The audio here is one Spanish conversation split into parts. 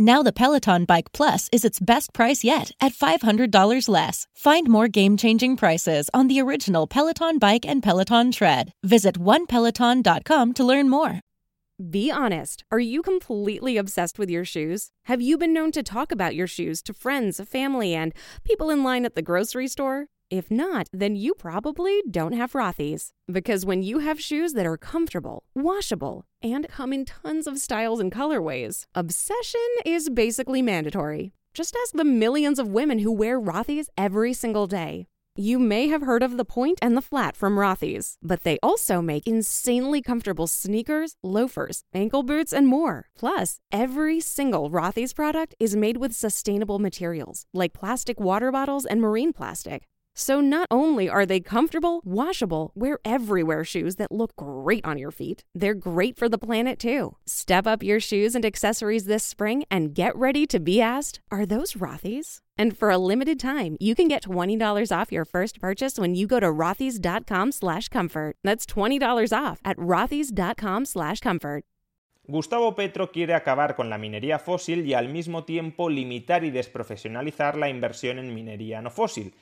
Now the Peloton Bike Plus is its best price yet at $500 less. Find more game-changing prices on the original Peloton Bike and Peloton Tread. Visit onepeloton.com to learn more. Be honest. Are you completely obsessed with your shoes? Have you been known to talk about your shoes to friends, family, and people in line at the grocery store? If not, then you probably don't have Rothy's. Because when you have shoes that are comfortable, washable, and come in tons of styles and colorways, obsession is basically mandatory. Just ask the millions of women who wear Rothy's every single day. You may have heard of the point and the flat from Rothy's, but they also make insanely comfortable sneakers, loafers, ankle boots, and more. Plus, every single Rothy's product is made with sustainable materials like plastic water bottles and marine plastic. So not only are they comfortable, washable, wear everywhere shoes that look great on your feet, they're great for the planet too. Step up your shoes and accessories this spring and get ready to be asked, are those Rothy's? And for a limited time, you can get $20 off your first purchase when you go to rothys.com slash comfort. That's $20 off at rothys.com slash comfort. Gustavo Petro quiere acabar con la minería fósil y al mismo tiempo limitar y desprofesionalizar la inversión en minería no fósil.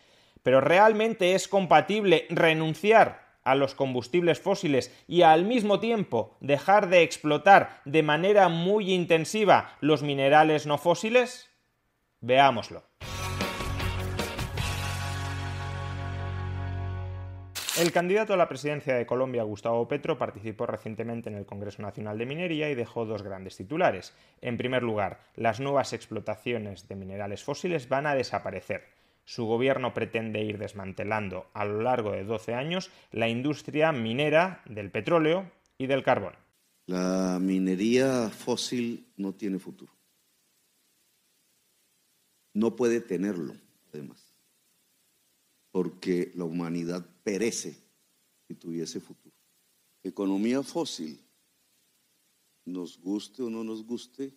Pero ¿realmente es compatible renunciar a los combustibles fósiles y al mismo tiempo dejar de explotar de manera muy intensiva los minerales no fósiles? Veámoslo. El candidato a la presidencia de Colombia, Gustavo Petro, participó recientemente en el Congreso Nacional de Minería y dejó dos grandes titulares. En primer lugar, las nuevas explotaciones de minerales fósiles van a desaparecer su gobierno pretende ir desmantelando a lo largo de 12 años la industria minera del petróleo y del carbón. La minería fósil no tiene futuro. No puede tenerlo, además, porque la humanidad perece si tuviese futuro. Economía fósil, nos guste o no nos guste,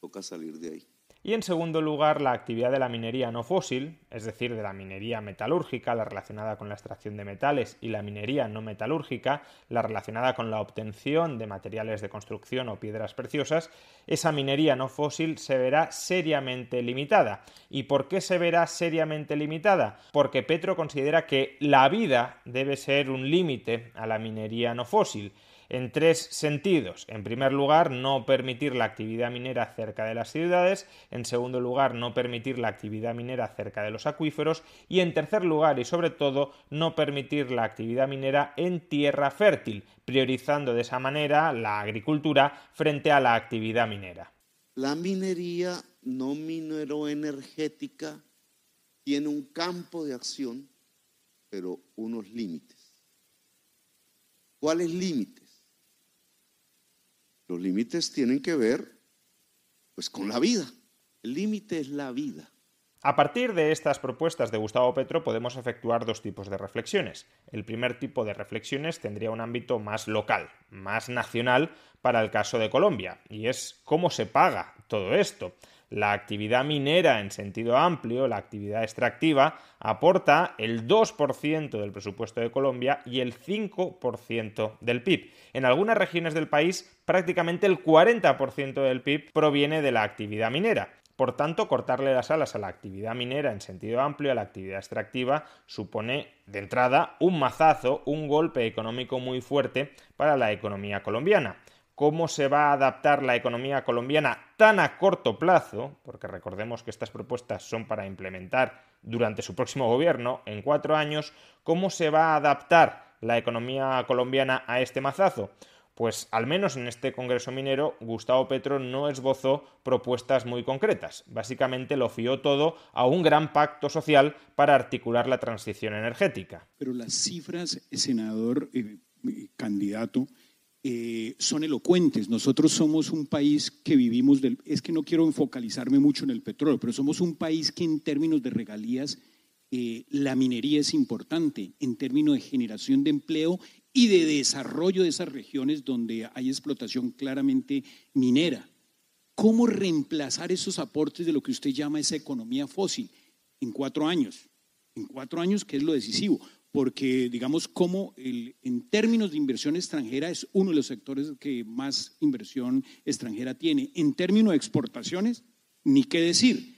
toca salir de ahí. Y en segundo lugar, la actividad de la minería no fósil, es decir, de la minería metalúrgica, la relacionada con la extracción de metales, y la minería no metalúrgica, la relacionada con la obtención de materiales de construcción o piedras preciosas, esa minería no fósil se verá seriamente limitada. ¿Y por qué se verá seriamente limitada? Porque Petro considera que la vida debe ser un límite a la minería no fósil en tres sentidos. En primer lugar, no permitir la actividad minera cerca de las ciudades. En segundo lugar, no permitir la actividad minera cerca de los acuíferos. Y en tercer lugar, y sobre todo, no permitir la actividad minera en tierra fértil, priorizando de esa manera la agricultura frente a la actividad minera. La minería no mineroenergética tiene un campo de acción, pero unos límites. ¿Cuáles límites? Los límites tienen que ver pues con la vida. El límite es la vida. A partir de estas propuestas de Gustavo Petro podemos efectuar dos tipos de reflexiones. El primer tipo de reflexiones tendría un ámbito más local, más nacional para el caso de Colombia, y es cómo se paga todo esto. La actividad minera en sentido amplio, la actividad extractiva, aporta el 2% del presupuesto de Colombia y el 5% del PIB. En algunas regiones del país, prácticamente el 40% del PIB proviene de la actividad minera. Por tanto, cortarle las alas a la actividad minera en sentido amplio, a la actividad extractiva, supone de entrada un mazazo, un golpe económico muy fuerte para la economía colombiana. ¿Cómo se va a adaptar la economía colombiana tan a corto plazo? Porque recordemos que estas propuestas son para implementar durante su próximo gobierno, en cuatro años. ¿Cómo se va a adaptar la economía colombiana a este mazazo? pues al menos en este Congreso Minero, Gustavo Petro no esbozó propuestas muy concretas. Básicamente lo fió todo a un gran pacto social para articular la transición energética. Pero las cifras, senador, eh, eh, candidato, eh, son elocuentes. Nosotros somos un país que vivimos del... Es que no quiero focalizarme mucho en el petróleo, pero somos un país que en términos de regalías la minería es importante en términos de generación de empleo y de desarrollo de esas regiones donde hay explotación claramente minera. ¿Cómo reemplazar esos aportes de lo que usted llama esa economía fósil en cuatro años? En cuatro años, ¿qué es lo decisivo? Porque, digamos, como en términos de inversión extranjera es uno de los sectores que más inversión extranjera tiene. En términos de exportaciones, ni qué decir.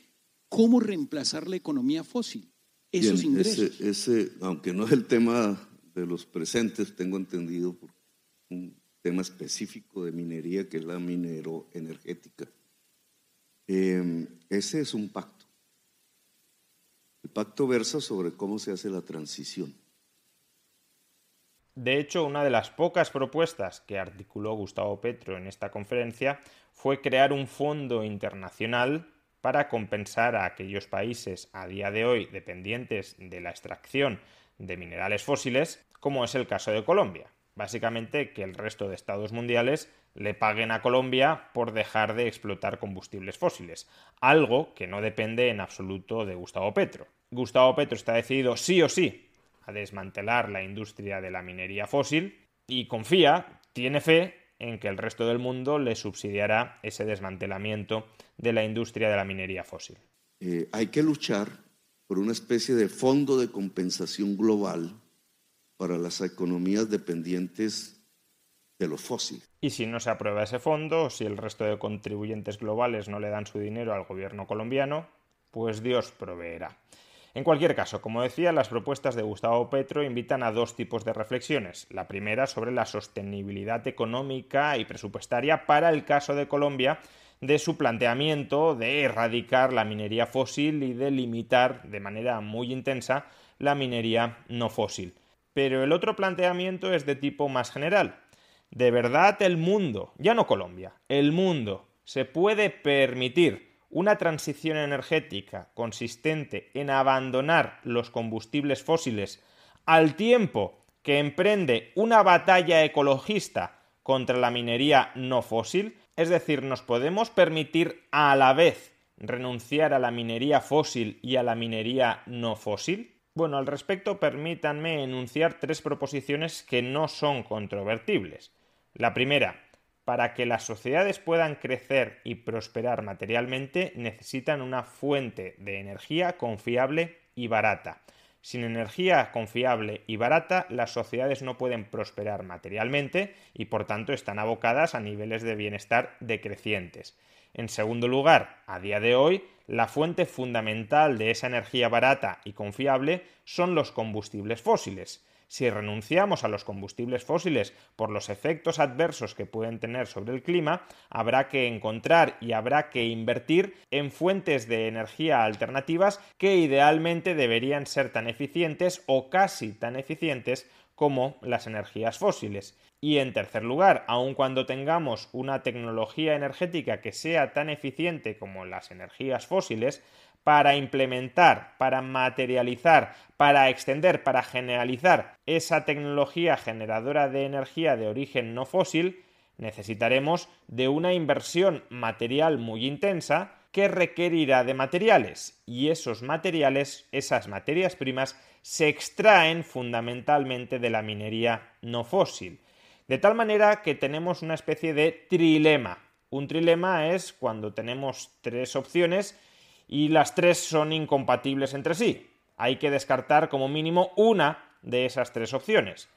¿Cómo reemplazar la economía fósil? Esos ingresos. ese, aunque no es el tema de los presentes, tengo entendido, por un tema específico de minería que es la minero energética. Em, ese es un pacto. El pacto versa sobre cómo se hace la transición. De hecho, una de las pocas propuestas que articuló Gustavo Petro en esta conferencia fue crear un fondo internacional para compensar a aquellos países a día de hoy dependientes de la extracción de minerales fósiles, como es el caso de Colombia. Básicamente que el resto de estados mundiales le paguen a Colombia por dejar de explotar combustibles fósiles, algo que no depende en absoluto de Gustavo Petro. Gustavo Petro está decidido sí o sí a desmantelar la industria de la minería fósil y confía, tiene fe en que el resto del mundo le subsidiará ese desmantelamiento de la industria de la minería fósil. Eh, hay que luchar por una especie de fondo de compensación global para las economías dependientes de los fósiles. Y si no se aprueba ese fondo, si el resto de contribuyentes globales no le dan su dinero al gobierno colombiano, pues Dios proveerá. En cualquier caso, como decía, las propuestas de Gustavo Petro invitan a dos tipos de reflexiones. La primera sobre la sostenibilidad económica y presupuestaria para el caso de Colombia de su planteamiento de erradicar la minería fósil y de limitar de manera muy intensa la minería no fósil. Pero el otro planteamiento es de tipo más general. ¿De verdad el mundo, ya no Colombia, el mundo se puede permitir una transición energética consistente en abandonar los combustibles fósiles al tiempo que emprende una batalla ecologista contra la minería no fósil? Es decir, nos podemos permitir a la vez renunciar a la minería fósil y a la minería no fósil? Bueno, al respecto permítanme enunciar tres proposiciones que no son controvertibles. La primera, para que las sociedades puedan crecer y prosperar materialmente necesitan una fuente de energía confiable y barata. Sin energía confiable y barata, las sociedades no pueden prosperar materialmente y por tanto están abocadas a niveles de bienestar decrecientes. En segundo lugar, a día de hoy, la fuente fundamental de esa energía barata y confiable son los combustibles fósiles. Si renunciamos a los combustibles fósiles por los efectos adversos que pueden tener sobre el clima, habrá que encontrar y habrá que invertir en fuentes de energía alternativas que idealmente deberían ser tan eficientes o casi tan eficientes como las energías fósiles. Y en tercer lugar, aun cuando tengamos una tecnología energética que sea tan eficiente como las energías fósiles, para implementar, para materializar, para extender, para generalizar esa tecnología generadora de energía de origen no fósil, necesitaremos de una inversión material muy intensa que requerirá de materiales y esos materiales, esas materias primas, se extraen fundamentalmente de la minería no fósil. De tal manera que tenemos una especie de trilema. Un trilema es cuando tenemos tres opciones y las tres son incompatibles entre sí. Hay que descartar como mínimo una de esas tres opciones.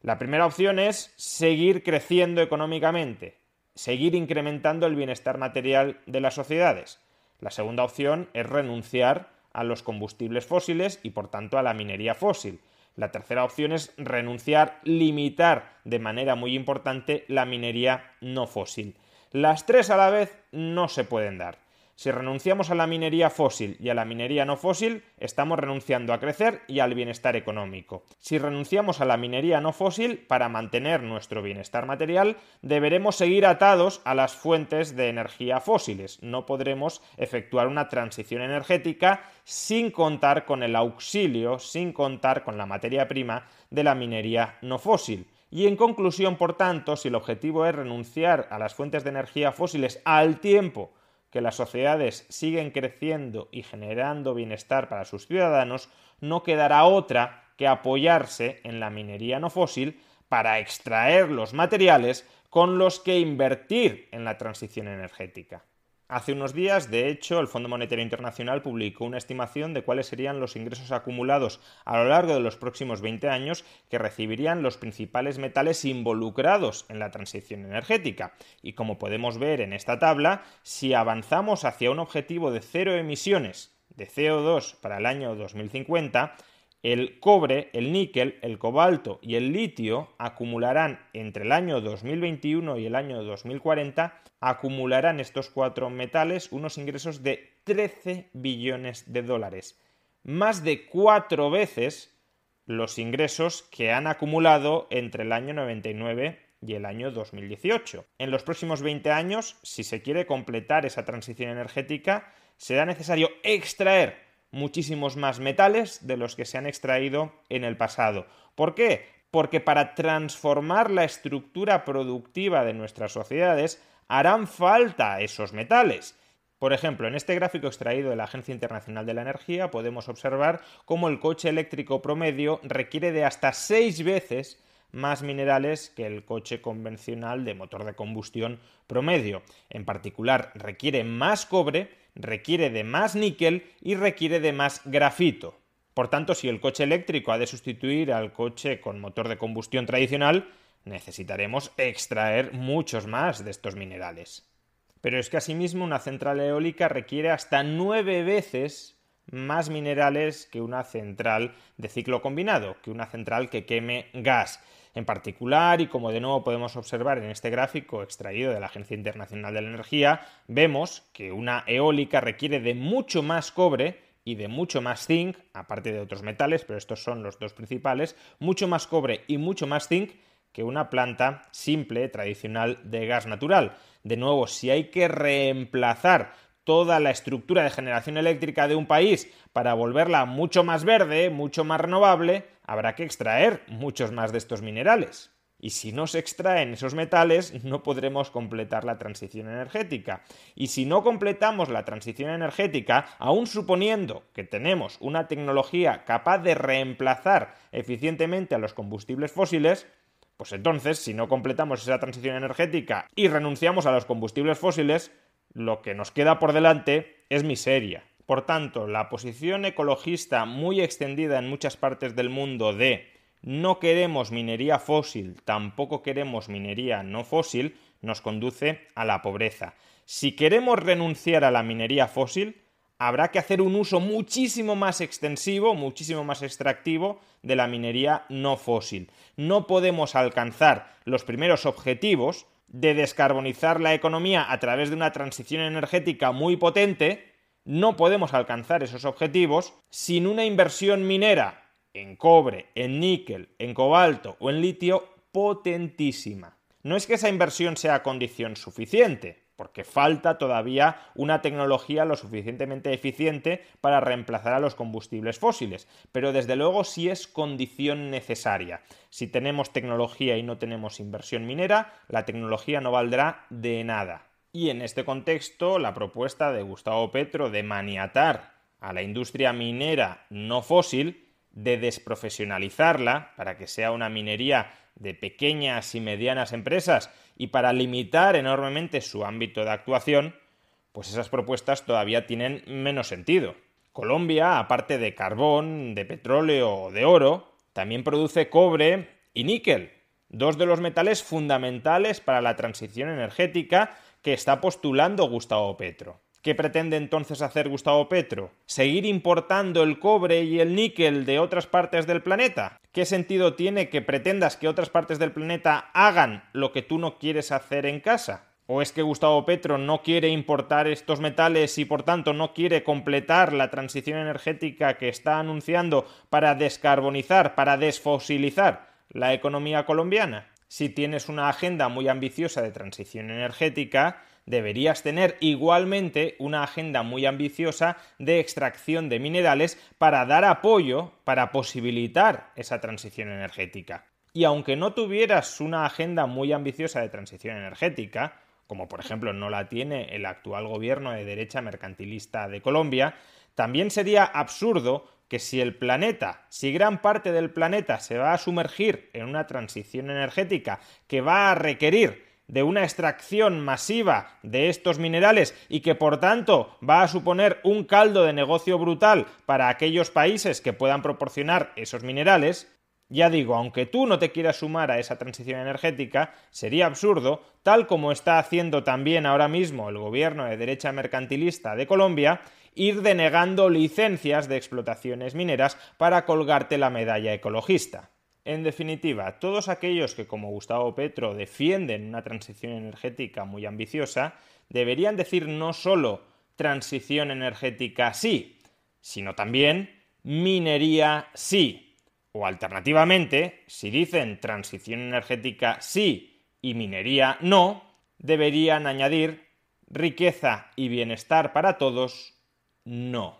La primera opción es seguir creciendo económicamente, seguir incrementando el bienestar material de las sociedades. La segunda opción es renunciar a los combustibles fósiles y por tanto a la minería fósil. La tercera opción es renunciar, limitar de manera muy importante la minería no fósil. Las tres a la vez no se pueden dar. Si renunciamos a la minería fósil y a la minería no fósil, estamos renunciando a crecer y al bienestar económico. Si renunciamos a la minería no fósil, para mantener nuestro bienestar material, deberemos seguir atados a las fuentes de energía fósiles. No podremos efectuar una transición energética sin contar con el auxilio, sin contar con la materia prima de la minería no fósil. Y en conclusión, por tanto, si el objetivo es renunciar a las fuentes de energía fósiles al tiempo que las sociedades siguen creciendo y generando bienestar para sus ciudadanos, no quedará otra que apoyarse en la minería no fósil para extraer los materiales con los que invertir en la transición energética. Hace unos días, de hecho, el Fondo Monetario Internacional publicó una estimación de cuáles serían los ingresos acumulados a lo largo de los próximos 20 años que recibirían los principales metales involucrados en la transición energética. Y como podemos ver en esta tabla, si avanzamos hacia un objetivo de cero emisiones de CO2 para el año 2050, el cobre, el níquel, el cobalto y el litio acumularán entre el año 2021 y el año 2040, acumularán estos cuatro metales unos ingresos de 13 billones de dólares, más de cuatro veces los ingresos que han acumulado entre el año 99 y el año 2018. En los próximos 20 años, si se quiere completar esa transición energética, será necesario extraer muchísimos más metales de los que se han extraído en el pasado. ¿Por qué? Porque para transformar la estructura productiva de nuestras sociedades harán falta esos metales. Por ejemplo, en este gráfico extraído de la Agencia Internacional de la Energía podemos observar cómo el coche eléctrico promedio requiere de hasta seis veces más minerales que el coche convencional de motor de combustión promedio. En particular, requiere más cobre requiere de más níquel y requiere de más grafito. Por tanto, si el coche eléctrico ha de sustituir al coche con motor de combustión tradicional, necesitaremos extraer muchos más de estos minerales. Pero es que asimismo una central eólica requiere hasta nueve veces más minerales que una central de ciclo combinado, que una central que queme gas. En particular, y como de nuevo podemos observar en este gráfico extraído de la Agencia Internacional de la Energía, vemos que una eólica requiere de mucho más cobre y de mucho más zinc, aparte de otros metales, pero estos son los dos principales, mucho más cobre y mucho más zinc que una planta simple, tradicional de gas natural. De nuevo, si hay que reemplazar toda la estructura de generación eléctrica de un país para volverla mucho más verde, mucho más renovable, habrá que extraer muchos más de estos minerales. Y si no se extraen esos metales, no podremos completar la transición energética. Y si no completamos la transición energética, aun suponiendo que tenemos una tecnología capaz de reemplazar eficientemente a los combustibles fósiles, pues entonces, si no completamos esa transición energética y renunciamos a los combustibles fósiles, lo que nos queda por delante es miseria. Por tanto, la posición ecologista muy extendida en muchas partes del mundo de no queremos minería fósil, tampoco queremos minería no fósil, nos conduce a la pobreza. Si queremos renunciar a la minería fósil, habrá que hacer un uso muchísimo más extensivo, muchísimo más extractivo de la minería no fósil. No podemos alcanzar los primeros objetivos de descarbonizar la economía a través de una transición energética muy potente, no podemos alcanzar esos objetivos sin una inversión minera en cobre, en níquel, en cobalto o en litio potentísima. No es que esa inversión sea condición suficiente, porque falta todavía una tecnología lo suficientemente eficiente para reemplazar a los combustibles fósiles, pero desde luego sí es condición necesaria. Si tenemos tecnología y no tenemos inversión minera, la tecnología no valdrá de nada. Y en este contexto, la propuesta de Gustavo Petro de maniatar a la industria minera no fósil, de desprofesionalizarla para que sea una minería de pequeñas y medianas empresas y para limitar enormemente su ámbito de actuación, pues esas propuestas todavía tienen menos sentido. Colombia, aparte de carbón, de petróleo o de oro, también produce cobre y níquel, dos de los metales fundamentales para la transición energética que está postulando Gustavo Petro. ¿Qué pretende entonces hacer Gustavo Petro? ¿Seguir importando el cobre y el níquel de otras partes del planeta? ¿Qué sentido tiene que pretendas que otras partes del planeta hagan lo que tú no quieres hacer en casa? ¿O es que Gustavo Petro no quiere importar estos metales y por tanto no quiere completar la transición energética que está anunciando para descarbonizar, para desfosilizar la economía colombiana? Si tienes una agenda muy ambiciosa de transición energética, deberías tener igualmente una agenda muy ambiciosa de extracción de minerales para dar apoyo, para posibilitar esa transición energética. Y aunque no tuvieras una agenda muy ambiciosa de transición energética, como por ejemplo no la tiene el actual gobierno de derecha mercantilista de Colombia, también sería absurdo que si el planeta, si gran parte del planeta se va a sumergir en una transición energética que va a requerir de una extracción masiva de estos minerales y que por tanto va a suponer un caldo de negocio brutal para aquellos países que puedan proporcionar esos minerales, ya digo, aunque tú no te quieras sumar a esa transición energética, sería absurdo, tal como está haciendo también ahora mismo el gobierno de derecha mercantilista de Colombia, ir denegando licencias de explotaciones mineras para colgarte la medalla ecologista. En definitiva, todos aquellos que como Gustavo Petro defienden una transición energética muy ambiciosa, deberían decir no solo transición energética sí, sino también minería sí. O alternativamente, si dicen transición energética sí y minería no, deberían añadir riqueza y bienestar para todos no.